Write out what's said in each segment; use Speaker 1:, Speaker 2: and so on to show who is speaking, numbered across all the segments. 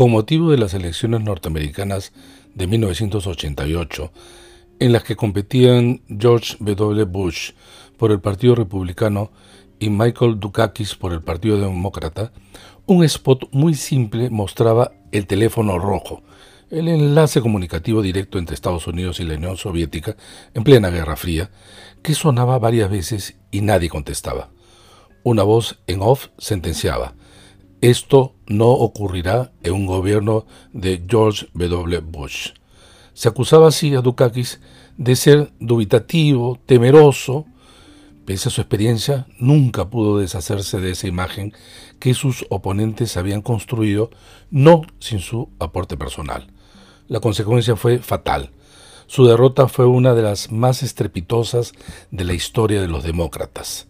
Speaker 1: Con motivo de las elecciones norteamericanas de 1988, en las que competían George W. Bush por el Partido Republicano y Michael Dukakis por el Partido Demócrata, un spot muy simple mostraba el teléfono rojo, el enlace comunicativo directo entre Estados Unidos y la Unión Soviética en plena Guerra Fría, que sonaba varias veces y nadie contestaba. Una voz en off sentenciaba, esto no ocurrirá en un gobierno de George W. Bush. Se acusaba así a Dukakis de ser dubitativo, temeroso. Pese a su experiencia, nunca pudo deshacerse de esa imagen que sus oponentes habían construido, no sin su aporte personal. La consecuencia fue fatal. Su derrota fue una de las más estrepitosas de la historia de los demócratas.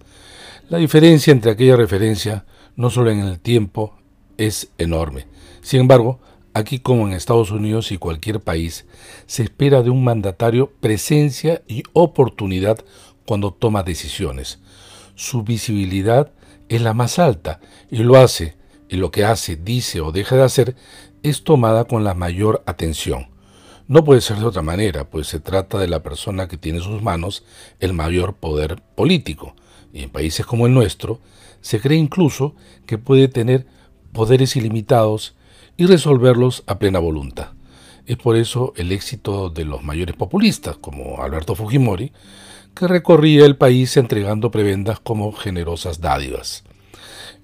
Speaker 1: La diferencia entre aquella referencia, no solo en el tiempo, es enorme. Sin embargo, Aquí como en Estados Unidos y cualquier país, se espera de un mandatario presencia y oportunidad cuando toma decisiones. Su visibilidad es la más alta y lo hace, y lo que hace, dice o deja de hacer es tomada con la mayor atención. No puede ser de otra manera, pues se trata de la persona que tiene en sus manos el mayor poder político, y en países como el nuestro, se cree incluso que puede tener poderes ilimitados y resolverlos a plena voluntad. Es por eso el éxito de los mayores populistas, como Alberto Fujimori, que recorría el país entregando prebendas como generosas dádivas.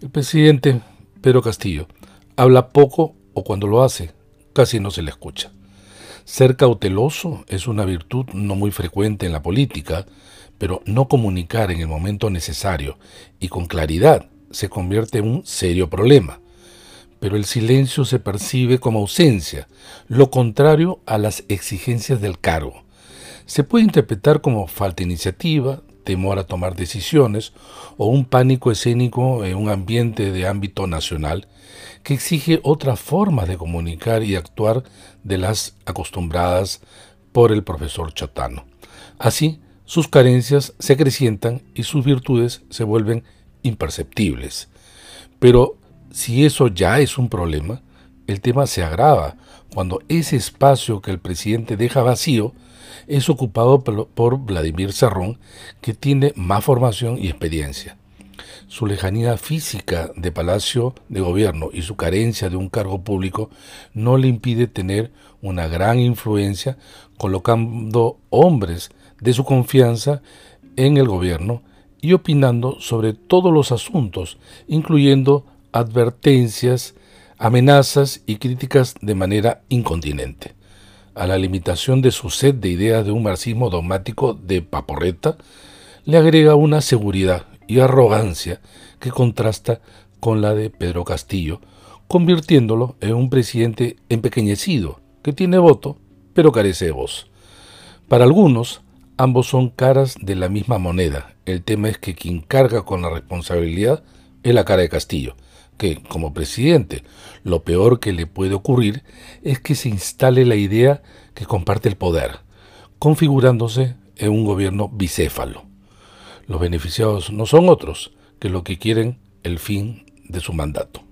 Speaker 1: El presidente Pedro Castillo habla poco o cuando lo hace, casi no se le escucha. Ser cauteloso es una virtud no muy frecuente en la política, pero no comunicar en el momento necesario y con claridad se convierte en un serio problema pero el silencio se percibe como ausencia, lo contrario a las exigencias del cargo. Se puede interpretar como falta de iniciativa, temor a tomar decisiones o un pánico escénico en un ambiente de ámbito nacional que exige otra forma de comunicar y actuar de las acostumbradas por el profesor Chatano. Así, sus carencias se acrecientan y sus virtudes se vuelven imperceptibles. Pero si eso ya es un problema, el tema se agrava cuando ese espacio que el presidente deja vacío es ocupado por Vladimir Serrón, que tiene más formación y experiencia. Su lejanía física de Palacio de Gobierno y su carencia de un cargo público no le impide tener una gran influencia colocando hombres de su confianza en el gobierno y opinando sobre todos los asuntos, incluyendo advertencias, amenazas y críticas de manera incontinente. A la limitación de su sed de ideas de un marxismo dogmático de paporreta, le agrega una seguridad y arrogancia que contrasta con la de Pedro Castillo, convirtiéndolo en un presidente empequeñecido, que tiene voto, pero carece de voz. Para algunos, ambos son caras de la misma moneda. El tema es que quien carga con la responsabilidad es la cara de Castillo, que, como presidente, lo peor que le puede ocurrir es que se instale la idea que comparte el poder, configurándose en un gobierno bicéfalo. Los beneficiados no son otros que lo que quieren el fin de su mandato.